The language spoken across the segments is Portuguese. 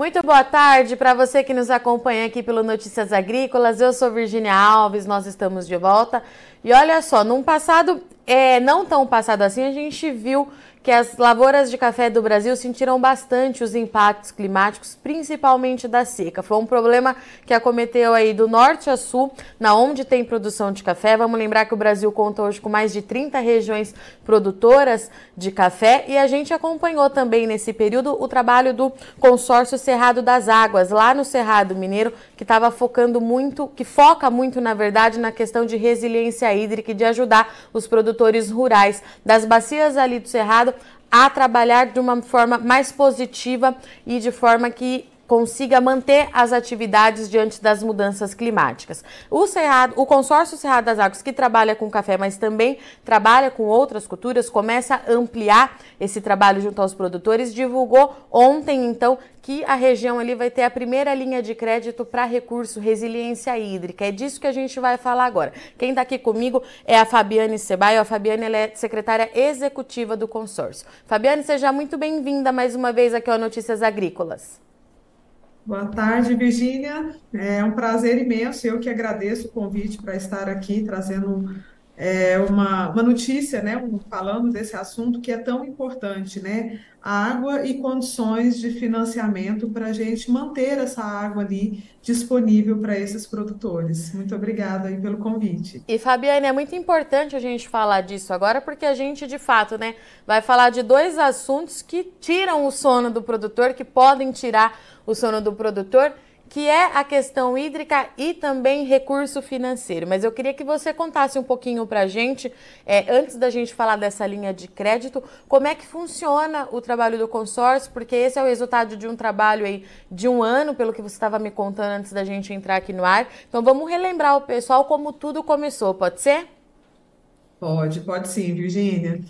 Muito boa tarde para você que nos acompanha aqui pelo Notícias Agrícolas. Eu sou Virginia Alves, nós estamos de volta. E olha só, num passado é, não tão passado assim, a gente viu que as lavouras de café do Brasil sentiram bastante os impactos climáticos, principalmente da seca. Foi um problema que acometeu aí do norte a sul, na onde tem produção de café. Vamos lembrar que o Brasil conta hoje com mais de 30 regiões produtoras de café e a gente acompanhou também nesse período o trabalho do consórcio Cerrado das Águas, lá no Cerrado Mineiro, que estava focando muito, que foca muito, na verdade, na questão de resiliência hídrica e de ajudar os produtores rurais das bacias ali do Cerrado a trabalhar de uma forma mais positiva e de forma que consiga manter as atividades diante das mudanças climáticas. O Cerrado, o consórcio Cerrado das Águas, que trabalha com café, mas também trabalha com outras culturas, começa a ampliar esse trabalho junto aos produtores. Divulgou ontem, então, que a região ali vai ter a primeira linha de crédito para recurso resiliência hídrica. É disso que a gente vai falar agora. Quem está aqui comigo é a Fabiane Sebaio. A Fabiane é secretária executiva do consórcio. Fabiane, seja muito bem-vinda mais uma vez aqui ao Notícias Agrícolas. Boa tarde, Virgínia. É um prazer imenso. Eu que agradeço o convite para estar aqui trazendo é, uma, uma notícia, né, falando desse assunto que é tão importante, né? Água e condições de financiamento para a gente manter essa água ali disponível para esses produtores. Muito obrigada aí pelo convite. E Fabiane, é muito importante a gente falar disso agora, porque a gente, de fato, né, vai falar de dois assuntos que tiram o sono do produtor, que podem tirar o sono do produtor que é a questão hídrica e também recurso financeiro. Mas eu queria que você contasse um pouquinho para a gente, é, antes da gente falar dessa linha de crédito, como é que funciona o trabalho do consórcio, porque esse é o resultado de um trabalho aí de um ano, pelo que você estava me contando antes da gente entrar aqui no ar. Então vamos relembrar o pessoal como tudo começou, pode ser? Pode, pode sim, Virgínia.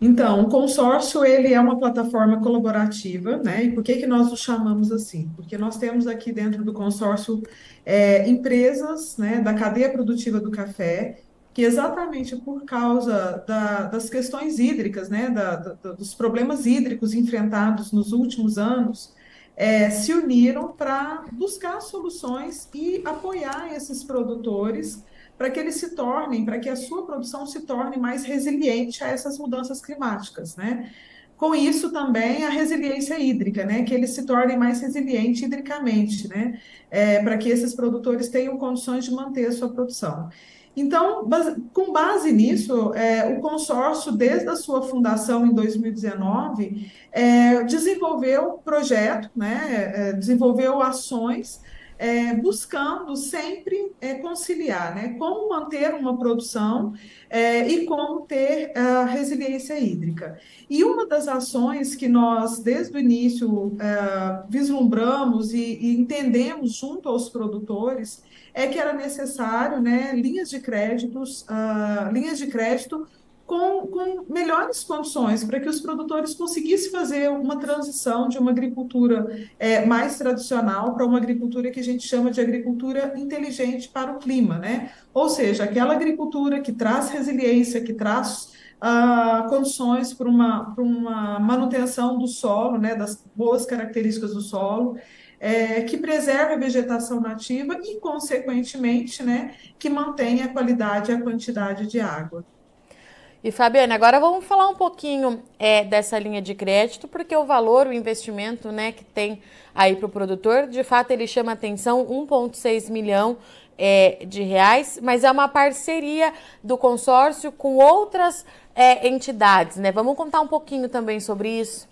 Então, o consórcio, ele é uma plataforma colaborativa, né? E por que que nós o chamamos assim? Porque nós temos aqui dentro do consórcio é, empresas, né, da cadeia produtiva do café, que exatamente por causa da, das questões hídricas, né, da, da, dos problemas hídricos enfrentados nos últimos anos, é, se uniram para buscar soluções e apoiar esses produtores para que eles se tornem, para que a sua produção se torne mais resiliente a essas mudanças climáticas, né? Com isso também a resiliência hídrica, né? Que eles se tornem mais resilientes hidricamente, né? É, para que esses produtores tenham condições de manter a sua produção. Então, com base nisso, é, o consórcio, desde a sua fundação em 2019, é, desenvolveu projeto, né, é, desenvolveu ações é, buscando sempre é, conciliar, né? Como manter uma produção é, e como ter a resiliência hídrica. E uma das ações que nós, desde o início, é, vislumbramos e, e entendemos junto aos produtores é que era necessário, né, linhas de créditos, uh, linhas de crédito com, com melhores condições para que os produtores conseguissem fazer uma transição de uma agricultura é, mais tradicional para uma agricultura que a gente chama de agricultura inteligente para o clima, né? Ou seja, aquela agricultura que traz resiliência, que traz uh, condições para uma, uma manutenção do solo, né, das boas características do solo, é, que preserve a vegetação nativa e, consequentemente, né, que mantenha a qualidade e a quantidade de água. E Fabiana, agora vamos falar um pouquinho é, dessa linha de crédito, porque o valor, o investimento né, que tem aí para o produtor, de fato ele chama atenção, 1,6 milhão é, de reais, mas é uma parceria do consórcio com outras é, entidades, né? Vamos contar um pouquinho também sobre isso?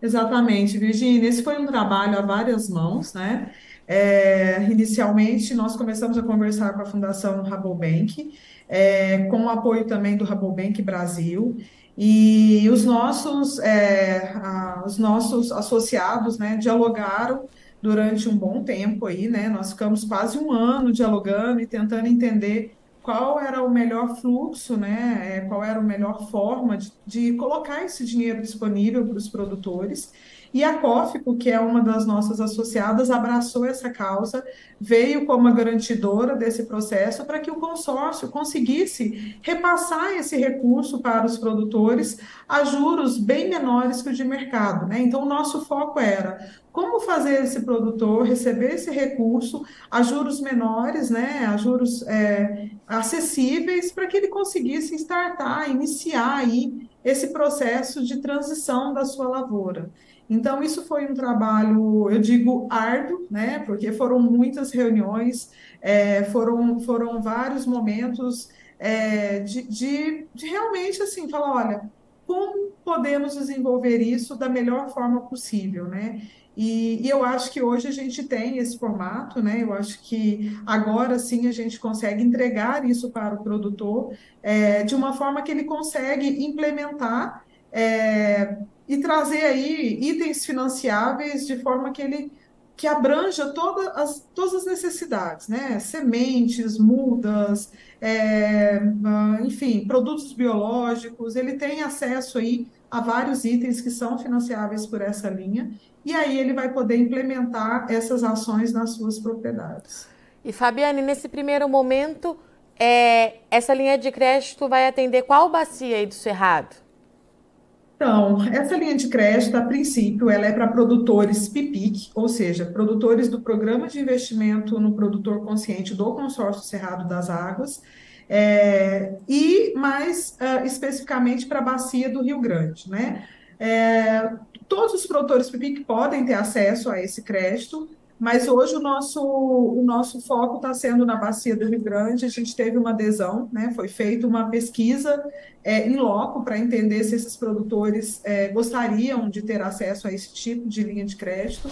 Exatamente, Virginia. Esse foi um trabalho a várias mãos, né? É, inicialmente, nós começamos a conversar com a Fundação Rabobank, é, com o apoio também do Rabobank Brasil, e os nossos, é, a, os nossos associados né, dialogaram durante um bom tempo aí, né? Nós ficamos quase um ano dialogando e tentando entender qual era o melhor fluxo, né? É, qual era a melhor forma de, de colocar esse dinheiro disponível para os produtores. E a COFICO, que é uma das nossas associadas, abraçou essa causa, veio como a garantidora desse processo para que o consórcio conseguisse repassar esse recurso para os produtores a juros bem menores que o de mercado. Né? Então, o nosso foco era como fazer esse produtor receber esse recurso a juros menores, né, a juros é, acessíveis, para que ele conseguisse startar, iniciar aí esse processo de transição da sua lavoura. Então, isso foi um trabalho, eu digo, árduo, né? Porque foram muitas reuniões, é, foram, foram vários momentos é, de, de, de realmente assim falar, olha, como podemos desenvolver isso da melhor forma possível, né? E, e, eu acho que hoje a gente tem esse formato, né? Eu acho que agora sim a gente consegue entregar isso para o produtor é, de uma forma que ele consegue implementar é, e trazer aí itens financiáveis de forma que ele que abranja toda as, todas as necessidades, né? Sementes, mudas, é, ah, enfim, produtos biológicos, ele tem acesso aí a vários itens que são financiáveis por essa linha, e aí ele vai poder implementar essas ações nas suas propriedades. E Fabiane, nesse primeiro momento, é, essa linha de crédito vai atender qual bacia aí do Cerrado? Então, essa linha de crédito, a princípio, ela é para produtores PIPIC, ou seja, produtores do Programa de Investimento no Produtor Consciente do Consórcio Cerrado das Águas, é, e mais uh, especificamente para a bacia do Rio Grande, né? É, todos os produtores PIPIC podem ter acesso a esse crédito, mas hoje o nosso, o nosso foco está sendo na bacia do Rio Grande. A gente teve uma adesão, né? foi feita uma pesquisa é, em loco para entender se esses produtores é, gostariam de ter acesso a esse tipo de linha de crédito.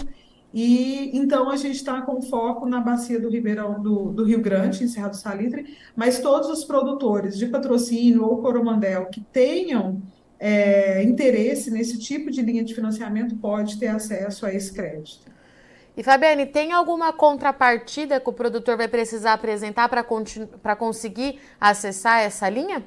E então a gente está com foco na bacia do Ribeirão do, do Rio Grande, em Serra do Salitre, mas todos os produtores de patrocínio ou coromandel que tenham é, interesse nesse tipo de linha de financiamento pode ter acesso a esse crédito. E Fabiane, tem alguma contrapartida que o produtor vai precisar apresentar para conseguir acessar essa linha?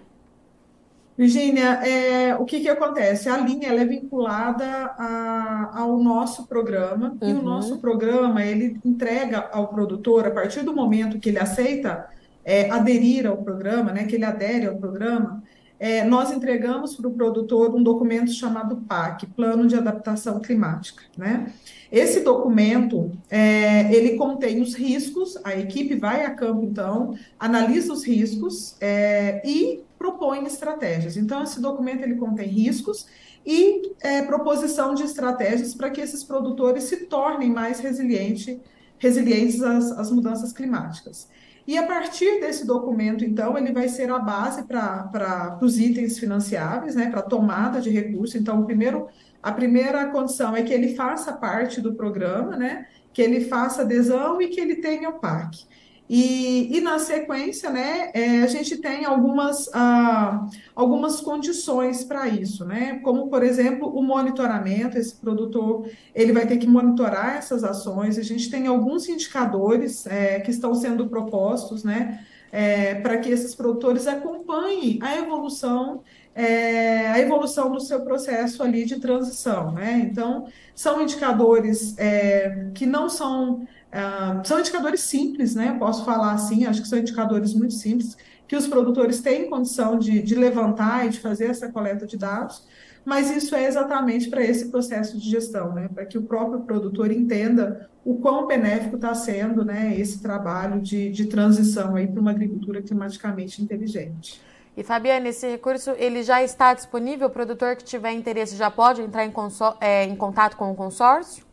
Virgínia, é, o que, que acontece? A linha é vinculada a, ao nosso programa uhum. e o uhum. nosso programa ele entrega ao produtor a partir do momento que ele aceita é, aderir ao programa, né, que ele adere ao programa, é, nós entregamos para o produtor um documento chamado PAC, Plano de Adaptação Climática, né? Esse documento, é, ele contém os riscos, a equipe vai a campo, então, analisa os riscos é, e propõe estratégias. Então, esse documento, ele contém riscos e é, proposição de estratégias para que esses produtores se tornem mais resiliente, resilientes às, às mudanças climáticas. E a partir desse documento, então, ele vai ser a base para os itens financiáveis, né, para tomada de recurso. Então, primeiro, a primeira condição é que ele faça parte do programa, né, que ele faça adesão e que ele tenha o PAC. E, e na sequência, né, é, a gente tem algumas, ah, algumas condições para isso, né? Como, por exemplo, o monitoramento, esse produtor ele vai ter que monitorar essas ações, a gente tem alguns indicadores é, que estão sendo propostos, né? É, para que esses produtores acompanhem a evolução é, a evolução do seu processo ali de transição, né? Então, são indicadores é, que não são Uh, são indicadores simples, né? Posso falar assim, acho que são indicadores muito simples, que os produtores têm condição de, de levantar e de fazer essa coleta de dados, mas isso é exatamente para esse processo de gestão, né? Para que o próprio produtor entenda o quão benéfico está sendo né, esse trabalho de, de transição para uma agricultura climaticamente inteligente. E Fabiana, esse recurso ele já está disponível? O produtor que tiver interesse já pode entrar em, é, em contato com o consórcio?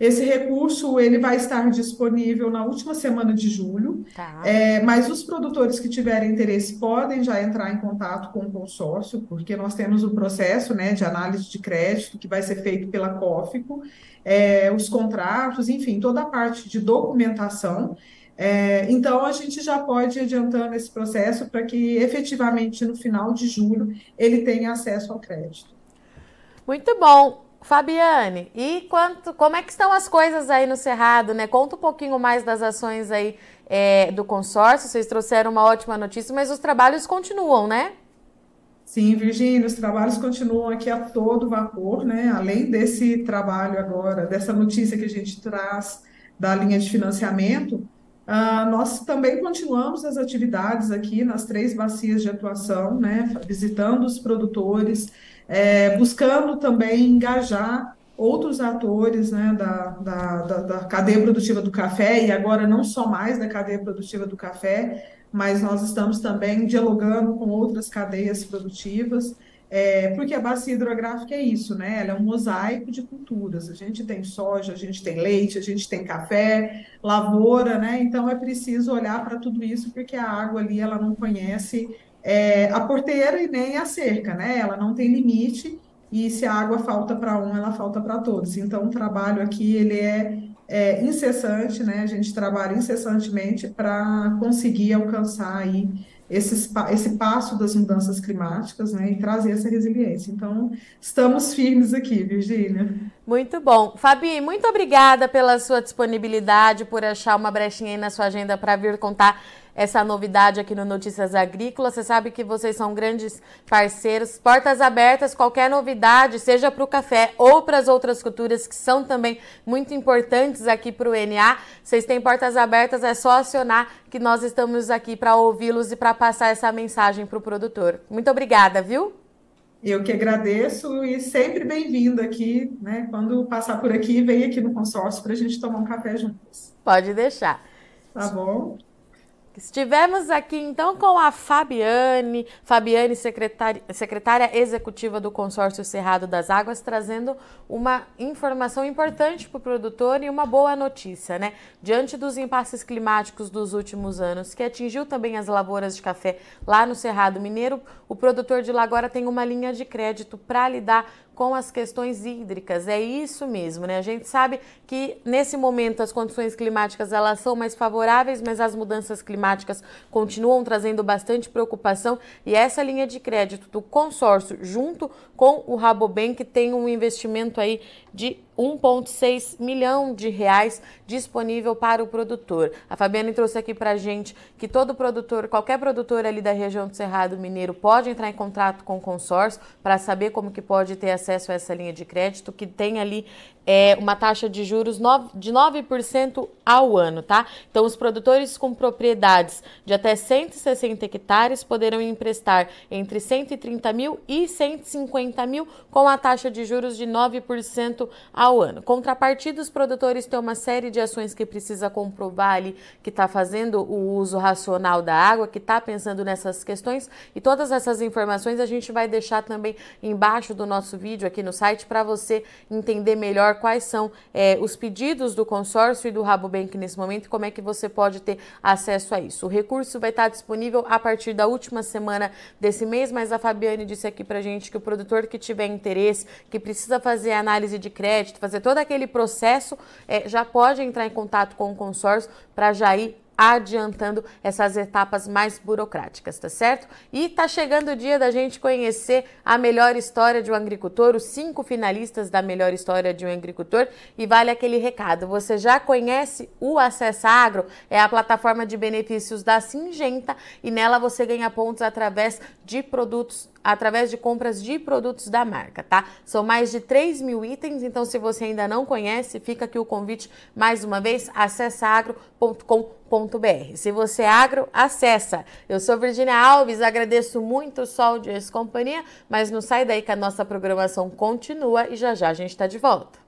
Esse recurso ele vai estar disponível na última semana de julho, tá. é, mas os produtores que tiverem interesse podem já entrar em contato com o consórcio, porque nós temos um processo né, de análise de crédito que vai ser feito pela COFICO, é, os contratos, enfim, toda a parte de documentação. É, então, a gente já pode ir adiantando esse processo para que efetivamente no final de julho ele tenha acesso ao crédito. Muito bom. Fabiane, e quanto, como é que estão as coisas aí no Cerrado, né? Conta um pouquinho mais das ações aí é, do consórcio. Vocês trouxeram uma ótima notícia, mas os trabalhos continuam, né? Sim, Virgínia, os trabalhos continuam aqui a todo vapor, né? Além desse trabalho agora, dessa notícia que a gente traz da linha de financiamento, ah, nós também continuamos as atividades aqui nas três bacias de atuação, né? Visitando os produtores, eh, buscando também engajar outros atores, né, da, da, da, da cadeia produtiva do café, e agora não só mais da cadeia produtiva do café, mas nós estamos também dialogando com outras cadeias produtivas, é, porque a bacia hidrográfica é isso, né? Ela é um mosaico de culturas. A gente tem soja, a gente tem leite, a gente tem café, lavoura, né? Então é preciso olhar para tudo isso, porque a água ali ela não conhece é, a porteira e nem a cerca, né? Ela não tem limite e se a água falta para um, ela falta para todos. Então o trabalho aqui ele é é, incessante, né? A gente trabalha incessantemente para conseguir alcançar aí esse, esse passo das mudanças climáticas, né? E trazer essa resiliência. Então, estamos firmes aqui, Virgínia. Muito bom. Fabi, muito obrigada pela sua disponibilidade, por achar uma brechinha aí na sua agenda para vir contar essa novidade aqui no Notícias Agrícolas. Você sabe que vocês são grandes parceiros, portas abertas, qualquer novidade, seja para o café ou para as outras culturas que são também muito importantes aqui para o NA. Vocês têm portas abertas, é só acionar que nós estamos aqui para ouvi-los e para passar essa mensagem para o produtor. Muito obrigada, viu? Eu que agradeço e sempre bem-vindo aqui, né? Quando passar por aqui, vem aqui no consórcio para a gente tomar um café juntos. Pode deixar. Tá bom. Estivemos aqui então com a Fabiane, Fabiane, secretária, secretária executiva do Consórcio Cerrado das Águas, trazendo uma informação importante para o produtor e uma boa notícia, né? Diante dos impasses climáticos dos últimos anos, que atingiu também as lavouras de café lá no Cerrado Mineiro, o produtor de lá agora tem uma linha de crédito para lidar com as questões hídricas. É isso mesmo, né? A gente sabe que nesse momento as condições climáticas elas são mais favoráveis, mas as mudanças climáticas continuam trazendo bastante preocupação e essa linha de crédito do consórcio junto com o Rabobank tem um investimento aí de 1,6 milhão de reais disponível para o produtor. A Fabiana trouxe aqui para gente que todo produtor, qualquer produtor ali da região do Cerrado Mineiro pode entrar em contato com o consórcio para saber como que pode ter acesso a essa linha de crédito, que tem ali é, uma taxa de juros de 9% ao ano, tá? Então, os produtores com propriedades de até 160 hectares poderão emprestar entre 130 mil e 150 mil com a taxa de juros de 9% ao ano. Contrapartida, os produtores têm uma série de ações que precisa comprovar ali que está fazendo o uso racional da água, que está pensando nessas questões e todas essas informações a gente vai deixar também embaixo do nosso vídeo aqui no site para você entender melhor quais são é, os pedidos do consórcio e do Rabobank nesse momento e como é que você pode ter acesso a isso. O recurso vai estar disponível a partir da última semana desse mês, mas a Fabiane disse aqui pra gente que o produtor que tiver interesse, que precisa fazer análise de crédito, fazer todo aquele processo, é, já pode entrar em contato com o consórcio para já ir adiantando essas etapas mais burocráticas, tá certo? E tá chegando o dia da gente conhecer a melhor história de um agricultor, os cinco finalistas da melhor história de um agricultor. E vale aquele recado: você já conhece o Acessa Agro? É a plataforma de benefícios da Singenta e nela você ganha pontos através de produtos através de compras de produtos da marca, tá? São mais de 3 mil itens, então se você ainda não conhece, fica aqui o convite mais uma vez, acessa agro.com.br. Se você é agro, acessa. Eu sou Virginia Alves, agradeço muito o Sol de companhia, mas não sai daí que a nossa programação continua e já já a gente está de volta.